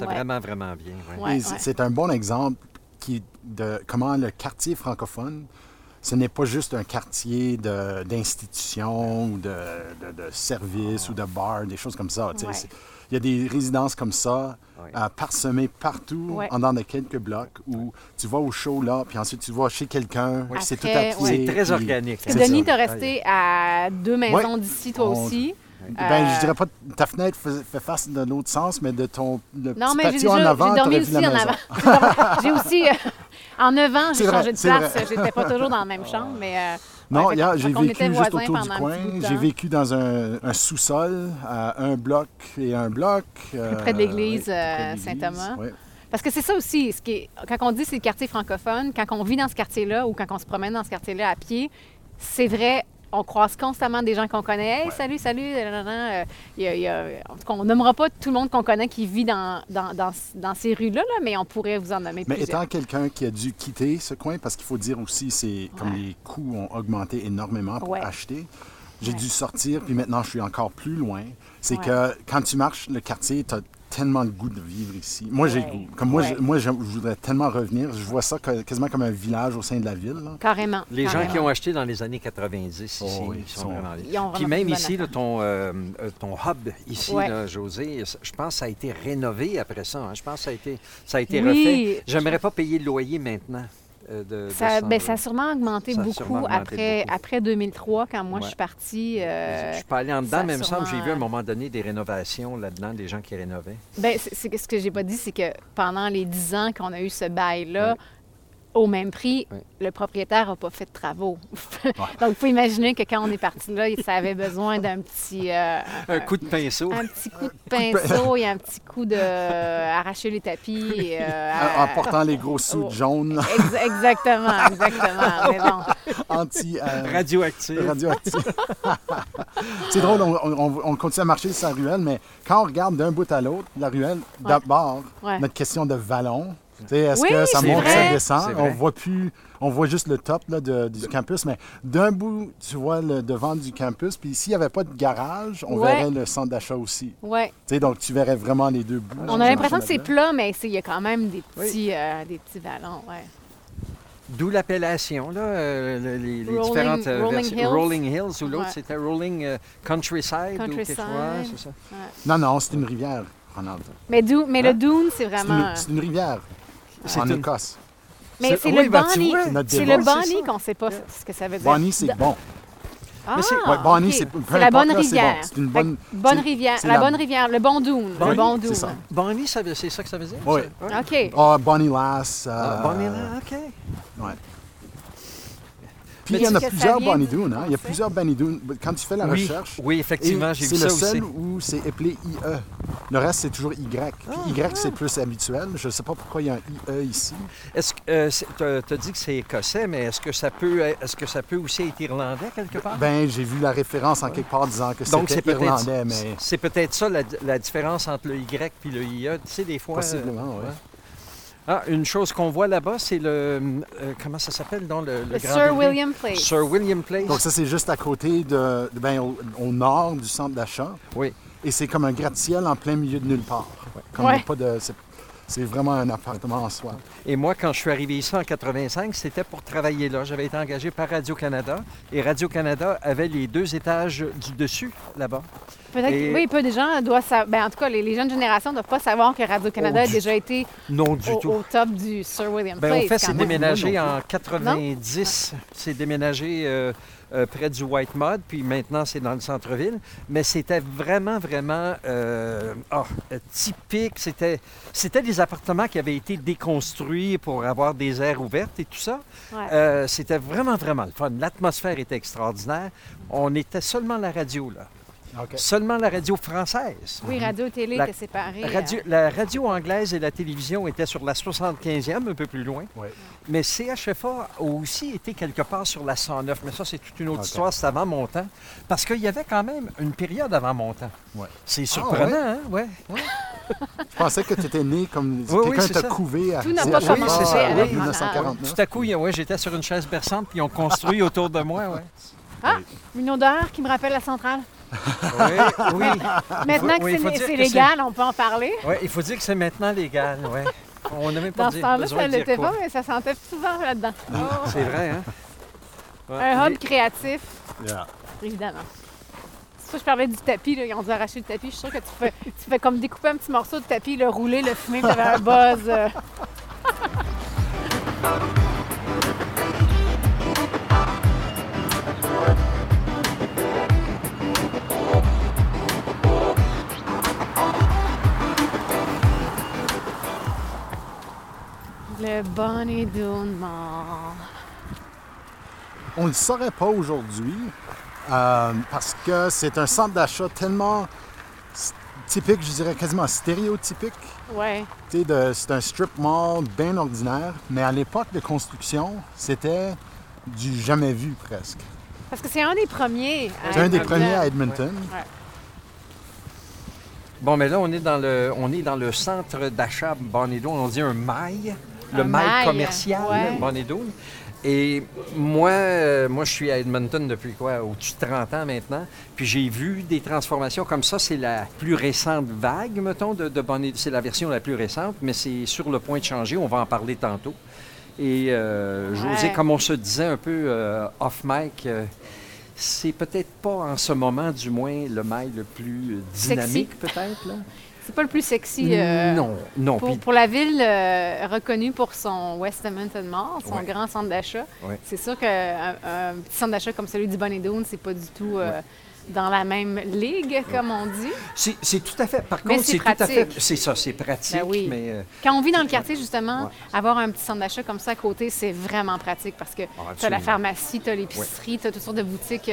Ouais. vraiment, vraiment bien. ouais. Ouais, Et c'est- ouais. C'est un bon exemple qui, de comment le quartier francophone, ce n'est pas juste un quartier de- d'institutions ou de, de, de services ou de bars, des choses comme ça. C'est- Il y a des résidences comme ça, Ouais. euh, parsemées partout, Ouais. en dans de quelques blocs, où tu vas au show là, puis ensuite tu vas chez quelqu'un, puis c'est tout à pied. ouais. C'est très organique. Parce que C'est Denis, t'es resté à deux maisons d'ici, toi On- aussi. Ben, Euh, je dirais pas que ta fenêtre fait, face de l'autre sens, mais de ton le Non, petit mais j'ai patio déjà en avant, j'ai dormi aussi en avant. J'ai aussi, euh, en 9 ans, j'ai changé de place. J'étais pas toujours dans la même chambre, mais... euh, Non, ouais, j'ai vécu juste autour du coin. J'ai vécu dans un, un sous-sol, à un bloc et un bloc. euh, près de l'église, euh, l'église, Saint-Thomas. Parce que c'est ça aussi, ce qui est- quand on dit c'est le quartier francophone, quand on vit dans ce quartier-là ou quand on se promène dans ce quartier-là à pied, c'est vrai, on croise constamment des gens qu'on connaît. Hey, salut, salut. Euh, il y a- il y a- en tout cas, on nommera pas tout le monde qu'on connaît qui vit dans, dans, dans, dans ces rues-là, là, mais on pourrait vous en nommer Mais plusieurs. étant quelqu'un qui a dû quitter ce coin, parce qu'il faut dire aussi, c'est comme Ouais. les coûts ont augmenté énormément pour Ouais. acheter, j'ai Ouais. dû sortir, puis maintenant je suis encore plus loin. C'est Ouais. que quand tu marches le quartier, tu as tellement le goût de vivre ici. Moi, j'ai le Ouais. goût. Comme moi, Ouais. je, moi je, voudrais tellement revenir. Je vois ça que- quasiment comme un village au sein de la ville. là. Carrément. Les gens qui ont acheté dans les années 90 ici, Oh oui, ils sont sont- vraiment. Ils ont Puis même ici, là, ton, euh, euh, ton hub ici, Ouais. là, José, je pense que ça a été rénové après ça. hein. Je pense que ça a été, ça a été Oui. refait. J'aimerais pas payer le loyer maintenant. Euh, de, de Ça, ce ben, ça a sûrement augmenté Ça a beaucoup, sûrement augmenté après, beaucoup. après 2003, quand moi je suis partie. euh, je suis pas allé en dedans, mais il me semble que j'ai vu à un moment donné des rénovations là-dedans, des gens qui rénovaient. Ben, c'est, c'est que ce que j'ai pas dit, c'est que pendant les 10 ans qu'on a eu ce bail-là, Ouais. Au même prix, le propriétaire n'a pas fait de travaux. Donc, il faut imaginer que quand on est parti là, ça avait besoin d'un petit, euh, Un coup de pinceau. un petit coup de pinceau et un petit coup de euh, arracher les tapis. et, euh, En, portant les gros sous oh. jaunes Ex- exactement, exactement. Mais bon, anti euh, Radioactif. radioactifs. c'est drôle, on, on- on continue à marcher sur la ruelle, mais quand on regarde d'un bout à l'autre, la ruelle, d'abord, Ouais. notre question de vallon. Tu sais, Est-ce Oui, que ça monte, vrai. ça descend? On voit plus, on voit juste le top là, de- du campus, mais d'un bout, tu vois le devant du campus, puis s'il n'y avait pas de garage, on Ouais. verrait le centre d'achat aussi. ouais. Tu sais, donc tu verrais vraiment les deux bouts. On a l'impression que c'est plat, mais il y a quand même des petits, euh, des petits vallons. Ouais. D'où l'appellation, là, euh, le- les, les Rolling- différentes euh, Rolling versions. Hills. Rolling Hills ou l'autre, Ouais. c'était Rolling euh, Countryside, ou quelque Countryside. chose. Ouais, c'est ça? Non, non, c'est une rivière, Ronald. Mais, mais Hein? le Dune, c'est C'est vraiment. une, c'est une rivière en une- Écosse. Mais C'est- oui, le ben, Bonnie. vois, C'est le Bonnie ça. qu'on ne sait pas ce que ça veut dire. Bonnie, c'est bon. Ah, c'est- Ouais, Bonnie, ok. c'est peu C'est la bonne là, c'est rivière. bon. C'est une bonne- bonne rivière. La, la- bonne rivière, le bon Dune. le Oui, bon c'est Dune. ça. Bonnie, ça veut- c'est ça que ça veut dire? Oui. ça? Ouais. OK. Ah, Bonnie Lass. euh, Ah, Bonnie, là, OK. ouais. Puis Mais il y en a plusieurs Dune. Hein? Il y a plusieurs Bonnie Dune. Quand tu fais la oui, recherche, oui, effectivement, j'ai vu c'est le seul où c'est appelé IE. Le reste, c'est toujours Y. Puis Y, c'est plus habituel. Je ne sais pas pourquoi il y a un IE ici. Est-ce que tu as dit que c'est écossais, mais est-ce que ça peut est-ce que ça peut aussi être irlandais quelque part? Ben, j'ai vu la référence en quelque part disant que c'est c'était irlandais, mais c'est peut-être ça la, la différence entre le Y et le IE. Tu sais, des fois. possiblement, euh, oui. Ah, une chose qu'on voit là-bas, c'est le. euh, comment ça s'appelle, dans le, grand Sir building? William Place. Sir William Place. Donc ça, c'est juste à côté de, de- ben, au, au nord du centre d'achat. Oui. Et c'est comme un gratte-ciel en plein milieu de nulle part. Comme Ouais. il y a pas de, c'est, c'est vraiment un appartement en soi. Et moi, quand je suis arrivé ici en 85, c'était pour travailler là. J'avais été engagé par Radio-Canada. Et Radio-Canada avait les deux étages du dessus, là-bas. Peut-être Et- que oui, peu de gens doivent savoir. Ben, en tout cas, les, les jeunes générations ne doivent pas savoir que Radio-Canada Oh, a déjà été Non, du au, tout. au top du Sir William Ben, Place. au fait, c'est déménagé en 90. C'est déménagé euh, près du White Mud, puis maintenant c'est dans le centre-ville. Mais c'était vraiment, vraiment euh, ah, typique. C'était, c'était des appartements qui avaient été déconstruits pour avoir des aires ouvertes et tout ça. Ouais. Euh, c'était vraiment, vraiment le fun. L'atmosphère était extraordinaire. On était seulement la radio, là. Seulement la radio française. Oui, radio-télé était séparée. Radio- la radio anglaise et la télévision étaient sur la 75e, un peu plus loin. Mais CHFA a aussi été quelque part sur la 109. Mais ça, c'est toute une autre histoire, c'est avant mon temps. Parce qu'il y avait quand même une période avant mon temps. Ouais. C'est surprenant, ouais? hein? Ouais. Je pensais que tu étais né comme Oui, oui, quelqu'un c'est t'a ça. couvé à Tout n'a pas à- commencé à- avec en 1949. Tout à coup, ouais, j'étais sur une chaise berçante, puis ils ont construit autour de moi. Ouais. Ah, une odeur qui me rappelle la centrale. Oui, oui. Maintenant oui, que c'est que légal, on peut en parler. Ouais, il faut dire que c'est maintenant légal. Ouais. On n'a même pas Dans ce dit- temps-là, ça ne l'était pas, mais ça sentait souvent là-dedans. C'est vrai, hein? Ouais. Un hub créatif, Yeah. évidemment. C'est ça, je parlais du tapis, là, ils ont dû arracher le tapis. Je suis sûre que tu fais, tu fais comme découper un petit morceau de tapis, le rouler, le fumer, tu avais un buzz. euh. Le Bonnie Doon Mall. On ne le saurait pas aujourd'hui euh, parce que c'est un centre d'achat tellement typique, je dirais quasiment stéréotypique. Ouais. Tu sais, de- c'est un strip mall bien ordinaire, mais à l'époque de construction, c'était du jamais vu presque. Parce que c'est un des premiers. à C'est un des Edmonton. premiers à Edmonton. Ouais. Bon, mais là, on est dans le, on est dans le centre d'achat Bonnedo. On dit un mail, le mail commercial ouais. Bonnedo. Et moi, euh, moi, je suis à Edmonton depuis quoi, au-dessus de 30 ans maintenant. Puis j'ai vu des transformations comme ça. C'est la plus récente vague, mettons, de, de. C'est la version la plus récente, mais c'est sur le point de changer. On va en parler tantôt. Et euh, José, comme on se disait un peu euh, off-mic, euh, c'est peut-être pas en ce moment, du moins, le mail le plus dynamique, peut-être. C'est pas le plus sexy. euh, Non, non. Pour, pour la ville euh, reconnue pour son West Edmonton Mall, son Ouais. grand centre d'achat, Ouais. c'est sûr qu'un un petit centre d'achat comme celui du Bonnet Doon, c'est pas du tout euh, dans la même ligue, comme on dit. c'est tout à fait. Par Mais contre, c'est tout à fait. C'est ça, c'est pratique. Ben oui. Mais euh, Quand on vit dans le quartier, justement, avoir un petit centre d'achat comme ça à côté, c'est vraiment pratique parce que tu as la pharmacie, tu as l'épicerie, tu as toutes sortes de boutiques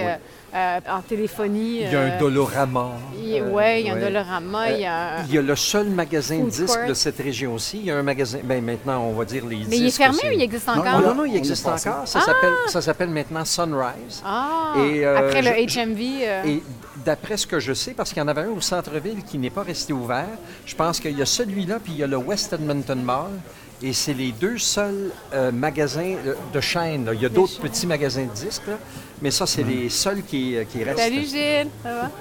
euh, euh, en téléphonie. il y a euh, un Dolorama. il- euh, ouais, il y a un. Dolorama, il y a un- Il y a le seul magasin de Food disques court. de cette région-ci. Il y a un magasin. Ben maintenant, on va dire les disques. Mais il est fermé ou il existe Non, encore? On non, l'a- non, il existe encore. Ça s'appelle ça s'appelle maintenant Sunrise. Ah! Et, euh, Après le je- HMV. euh, Et d'après ce que je sais, parce qu'il y en avait un au centre-ville qui n'est pas resté ouvert, je pense qu'il y a celui-là, puis il y a le West Edmonton Mall. Et c'est les deux seuls euh, magasins de, de chaîne. là. Il y a d'autres petits magasins de disques, là, mais ça, c'est les seuls qui, euh, qui restent. Salut Gilles, ça va?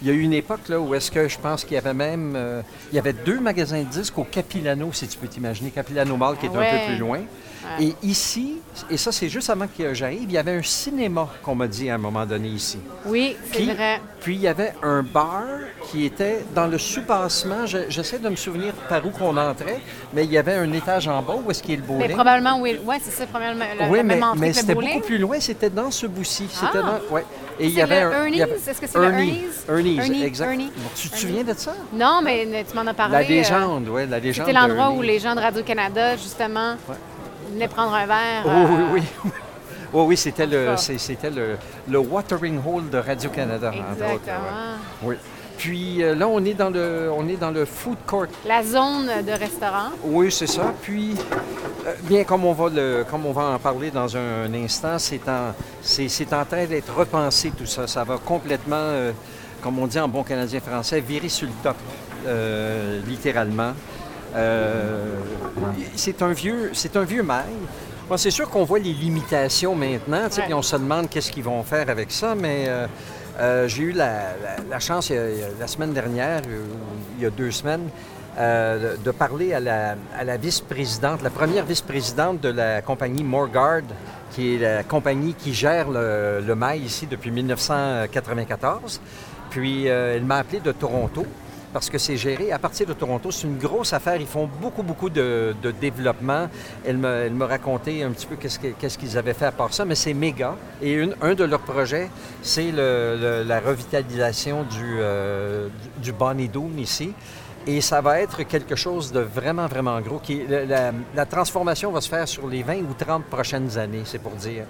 Il y a eu une époque là, où est-ce que je pense qu'il y avait même... euh, il y avait deux magasins de disques au Capilano, si tu peux t'imaginer. Capilano Mall, qui est Ah un peu plus loin. Et ici, et ça, c'est juste avant que j'arrive, il y avait un cinéma qu'on m'a dit à un moment donné ici. Oui, c'est vrai. puis il y avait un bar qui était dans le sous-bassement. Je- J'essaie de me souvenir par où qu'on entrait, mais il y avait un étage en bas où est-ce qu'il y a le Mais bowling. probablement, oui. Oui, c'est ça, probablement. La, oui, mais, mais le c'était beaucoup plus loin. C'était dans ce bout-ci. C'était Ah! dans, ouais. Et il y avait le un. Est-ce que c'est le Ernie. Ernie's? Ernie's, Ernie, exact. Ernie. Tu te souviens de ça? Non, mais tu m'en as parlé. La euh, légende, oui, la légende. C'était l'endroit où les gens de Radio-Canada, justement, venaient prendre un verre. Oh, euh, oui, oui. Oh, oui, c'était le, c'était le, le watering hole de Radio-Canada, autres. Exactement. ouais. Oui. Puis euh, là, on est, dans le, on est dans le food court. La zone de restaurant. Oui, c'est ça. Puis, euh, bien comme on va le, comme on va en parler dans un, instant, c'est en, c'est, c'est en train d'être repensé tout ça. Ça va complètement, euh, comme on dit en bon canadien français, virer sur le top, euh, littéralement. Euh, c'est un vieux, c'est un vieux mail. Bon, c'est sûr qu'on voit les limitations maintenant, Ouais. puis on se demande qu'est-ce qu'ils vont faire avec ça, mais euh, euh, j'ai eu la, la- la chance il y a- la semaine dernière, il y a deux semaines, euh, de, parler à la, à la vice-présidente, la première vice-présidente de la compagnie Morgard, qui est la compagnie qui gère le, le mail ici depuis 1994. Puis elle m'a appelé de Toronto parce que c'est géré à partir de Toronto. C'est une grosse affaire. Ils font beaucoup, beaucoup de, développement. Elle me, elle me racontait un petit peu qu'est-ce que- qu'est-ce qu'ils avaient fait à part ça, mais c'est méga. Et un de leurs projets, c'est la revitalisation du, euh, du, du Bonnie Doon ici. Et ça va être quelque chose de vraiment, vraiment gros. Qui, la, la- la transformation va se faire sur les 20 ou 30 prochaines années, c'est pour dire.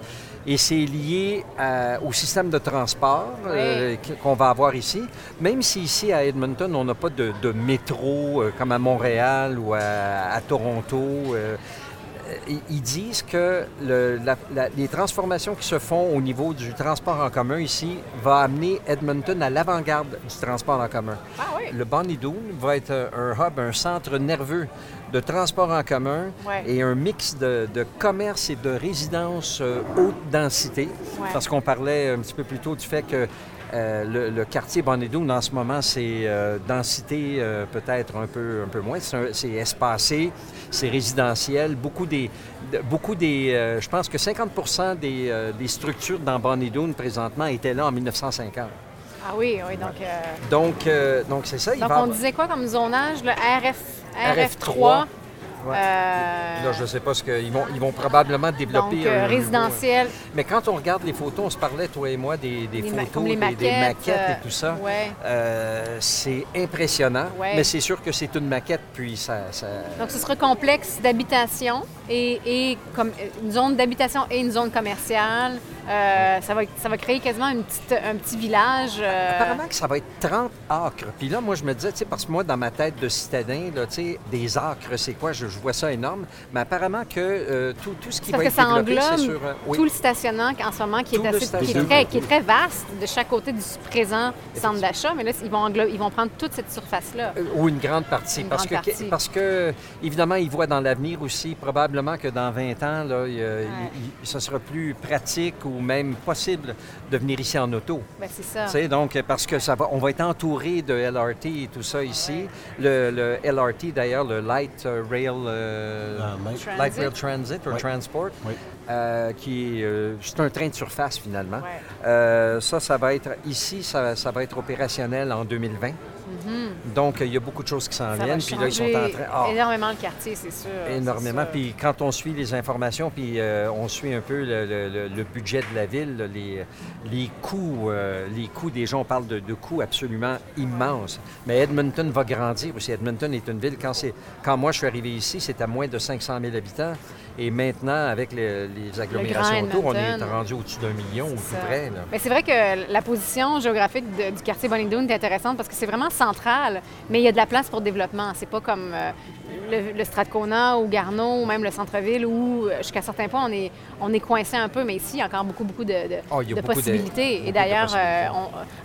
Et c'est lié à- au système de transport euh, qu- qu'on va avoir ici. Même si ici, à Edmonton, on n'a pas de, de métro euh, comme à Montréal ou à, à Toronto, euh, ils- disent que le- la- la- les transformations qui se font au niveau du transport en commun ici va amener Edmonton à l'avant-garde du transport en commun. Ah oui. Le Bonnie Doon va être un hub, un centre nerveux de transport en commun Ouais. et un mix de, de commerce et de résidence euh, haute densité. Ouais. Parce qu'on parlait un petit peu plus tôt du fait que euh, le, le quartier Bonnie Doon, en ce moment, c'est euh, densité euh, peut-être un peu, un peu moins. C'est espacé, c'est résidentiel. Beaucoup des, de- beaucoup des je pense que 50 des, des structures dans Bonnie Doon présentement étaient là en 1950. Ah oui, oui. Donc, Donc, donc c'est ça. il donc va on disait quoi comme zonage? Le RF, RF3. RF3. Ouais. euh, Là, je ne sais pas ce qu'ils vont, ils vont probablement développer. donc, euh, un- résidentiel. Mais quand on regarde les photos, on se parlait, toi et moi, des, des photos, des- des, maquettes, maquettes euh, et tout ça. ouais. Euh, c'est impressionnant, Ouais. mais c'est sûr que c'est une maquette, puis ça... ça- Donc, ce sera complexe d'habitation et, et comme une zone d'habitation et une zone commerciale. Euh, ça, va, ça va créer quasiment une petite, un petit village. euh, Apparemment que ça va être 30 acres. Puis là, moi, je me disais, tu sais, parce que moi, dans ma tête de citadin, là, tu sais, des acres, c'est quoi? Je, je vois ça énorme. Mais apparemment que euh, tout, tout ce qui parce va que être ça développé, c'est sur... oui. tout le stationnement en ce moment qui, est, le assez, qui, est stationnement. très, qui est très vaste de chaque côté du présent centre d'achat. Mais là, ils vont, ils vont prendre toute cette surface-là. Ou une grande partie. Une parce, grande que, partie. parce que, évidemment, ils voient dans l'avenir aussi, probablement que dans 20 ans, là, il, il- il- ce sera plus pratique ou même possible de venir ici en auto. Ben, c'est ça. Tu sais, donc, parce que ça va, on va être entouré de LRT et tout ça ici. Le, le LRT, d'ailleurs, le Light Rail, euh, Euh, Light- Transit. Light Rail Transit ou Oui. Transport, euh, qui est, euh, c'est un train de surface finalement. Ouais. Euh, ça, ça va être ici, ça, ça va être opérationnel en 2020. Donc, il y a beaucoup de choses qui s'en. Ça viennent. Puis là, ils sont en train. Ah, énormément le quartier, c'est sûr. Énormément. Puis quand on suit les informations, puis euh, on suit un peu le, le- le- le budget de la ville, les, les coûts, euh, les coûts des gens, on parle de, de coûts absolument immenses. Mais Edmonton va grandir aussi. Edmonton est une ville, quand, c'est, quand moi je suis arrivé ici, c'était à moins de 500 000 habitants. Et maintenant, avec les, les agglomérations autour, on est rendu au-dessus d'un million tout ça. près. là. Mais c'est vrai que la position géographique de- du quartier Bonnie-Doon est intéressante parce que c'est vraiment mais il y a de la place pour développement. C'est pas comme euh, le, le Strathcona ou Garneau ou même le centre-ville où, euh, jusqu'à certains points, on est, on est coincé un peu, mais ici, il y a encore beaucoup, beaucoup de, de- Oh, de beaucoup de- possibilités. Et de d'ailleurs, euh,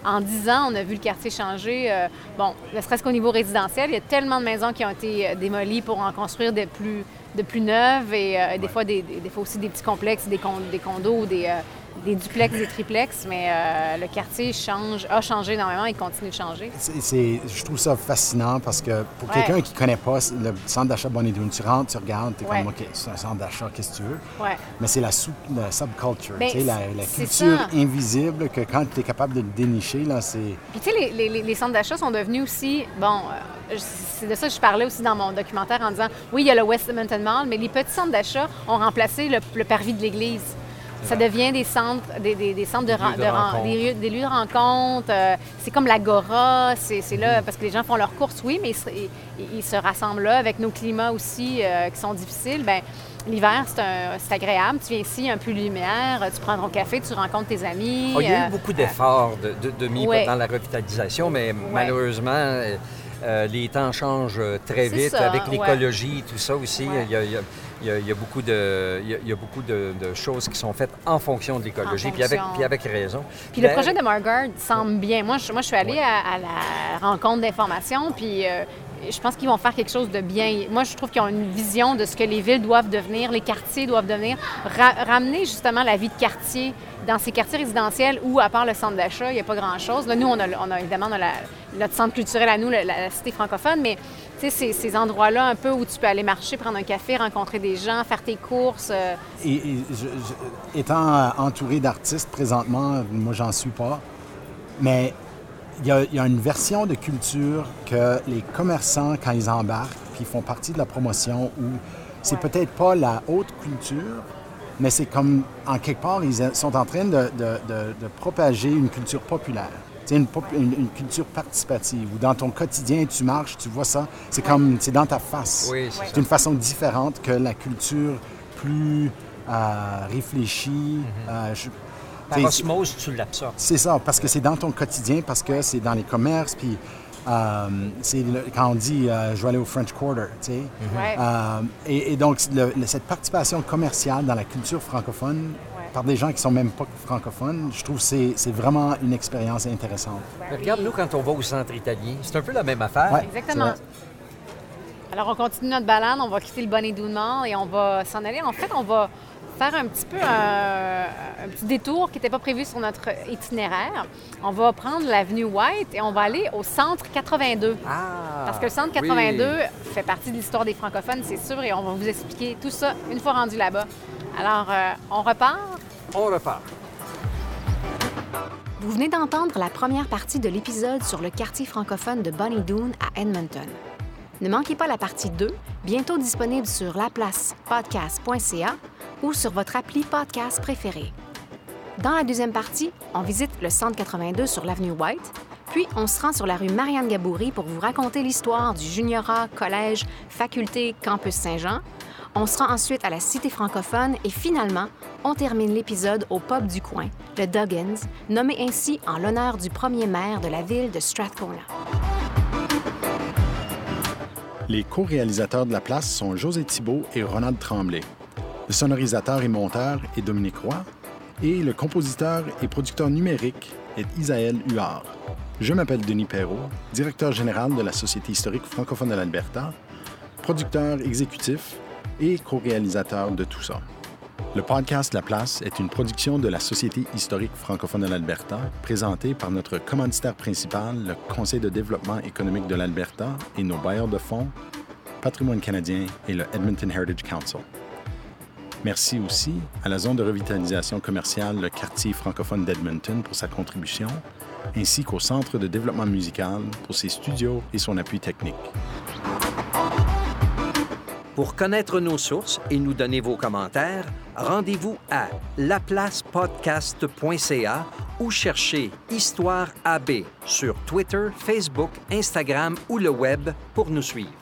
en 10 ans, on a vu le quartier changer. euh, bon, ne serait-ce qu'au niveau résidentiel, il y a tellement de maisons qui ont été démolies pour en construire des plus, de plus neuves et euh, des, fois des, des- des fois aussi des petits complexes, des, con- des condos, des, euh, des duplex, des triplex. Mais euh, le quartier change, a changé énormément et continue de changer. C'est- c'est- je trouve ça fascinant parce que pour Ouais. quelqu'un qui ne connaît pas le centre d'achat Bonnie Doon, tu rentres, tu regardes, tu es Ouais. comme, OK, c'est un centre d'achat, qu'est-ce que tu veux? Ouais. Mais c'est la, sub- la subculture, Ben, la, culture invisible que quand tu es capable de le dénicher, là, c'est... Puis tu sais, les, les- les- les centres d'achat sont devenus aussi, bon, euh, c'est de ça que je parlais aussi dans mon documentaire en disant, oui, il y a le West Edmonton Mall, mais les petits centres d'achat ont remplacé le, le parvis de l'église. Ça devient des centres, des, des- des centres de, lieux de de ren- rencontre. des, lieux, des lieux de rencontre. euh, c'est comme l'agora, c'est c'est Mm-hmm. là parce que les gens font leurs courses, oui, mais ils se, ils- ils se rassemblent là avec nos climats aussi euh, qui sont difficiles. Ben l'hiver c'est un- c'est agréable. Tu viens ici, un peu de lumière, tu prends ton café, tu rencontres tes amis. Oh, il y a euh, eu beaucoup d'efforts de, de- de mis Ouais. dans la revitalisation, mais malheureusement, euh, les temps changent euh, très vite ça, avec ouais. l'écologie, tout ça aussi. Ouais. Il, y a, il y a- il y a- il y a beaucoup, de, il y a- il y a beaucoup de, de choses qui sont faites en fonction de l'écologie, puis avec, puis avec raison. Puis le projet de Margard semble bien. Moi, je, moi, je suis allée à, à la rencontre d'information, puis euh, je pense qu'ils vont faire quelque chose de bien. Moi, je trouve qu'ils ont une vision de ce que les villes doivent devenir, les quartiers doivent devenir. Ra- ramener justement la vie de quartier dans ces quartiers résidentiels où, à part le centre d'achat, il n'y a pas grand-chose. Là, nous, on a, évidemment on a notre centre culturel à nous, la, cité francophone, mais ces, ces endroits-là un peu où tu peux aller marcher, prendre un café, rencontrer des gens, faire tes courses. euh, Et, étant euh, entouré d'artistes présentement, moi, j'en suis pas. Mais il y, a, il y a une version de culture que les commerçants, quand ils embarquent, puis ils font partie de la promotion, où c'est peut-être pas la haute culture, mais c'est comme, en quelque part, ils sont en train de, de- de- de propager une culture populaire. Sais, Une, pop- une- une culture participative, où dans ton quotidien, tu marches, tu vois ça, c'est comme, c'est dans ta face. Oui, c'est c'est une façon différente que la culture plus euh, réfléchie. euh, je- Par tu sais, osmose, tu l'absorbes. c'est ça, parce que c'est dans ton quotidien, parce que c'est dans les commerces, puis euh, c'est le- quand on dit euh, je vais aller au French Quarter, tu sais. ouais. Euh, et, et donc, le- le- cette participation commerciale dans la culture francophone, Ouais. par des gens qui sont même pas francophones, je trouve que c'est c'est vraiment une expérience intéressante. Mais regarde, nous, quand on va au centre italien, c'est un peu la même affaire. Ouais, Exactement. Alors, on continue notre balade, on va quitter le bonnet doux et on va s'en aller. En fait, on va faire un petit peu un, un petit détour qui n'était pas prévu sur notre itinéraire. On va prendre l'avenue White et on va aller au centre 82. Ah! Parce que le centre oui. 82 fait partie de l'histoire des francophones, c'est sûr, et on va vous expliquer tout ça une fois rendu là-bas. Alors, euh, on repart? On repart. Vous venez d'entendre la première partie de l'épisode sur le quartier francophone de Bonnie Doon à Edmonton. Ne manquez pas la partie 2, bientôt disponible sur laplacepodcast.ca ou sur votre appli podcast préférée. Dans la deuxième partie, on visite le centre 82 sur l'avenue White, puis on se rend sur la rue Marianne Gaboury pour vous raconter l'histoire du Juniorat, Collège, Faculté, Campus Saint-Jean. On se rend ensuite à la Cité francophone et finalement, on termine l'épisode au pub du coin, le Duggins, nommé ainsi en l'honneur du premier maire de la ville de Strathcona. Les co-réalisateurs de la place sont José Thibault et Ronald Tremblay. Le sonorisateur et monteur est Dominique Roy. Et le compositeur et producteur numérique est Isaël Huard. Je m'appelle Denis Perrault, directeur général de la Société historique francophone de l'Alberta, producteur exécutif et co-réalisateur de tout ça. Le podcast La Place est une production de la Société historique francophone de l'Alberta, présentée par notre commanditaire principal, le Conseil de développement économique de l'Alberta et nos bailleurs de fonds, Patrimoine canadien et le Edmonton Heritage Council. Merci aussi à la zone de revitalisation commerciale, le quartier francophone d'Edmonton pour sa contribution, ainsi qu'au Centre de développement musical pour ses studios et son appui technique. Pour connaître nos sources et nous donner vos commentaires, rendez-vous à laplacepodcast.ca ou cherchez Histoire AB sur Twitter, Facebook, Instagram ou le web pour nous suivre.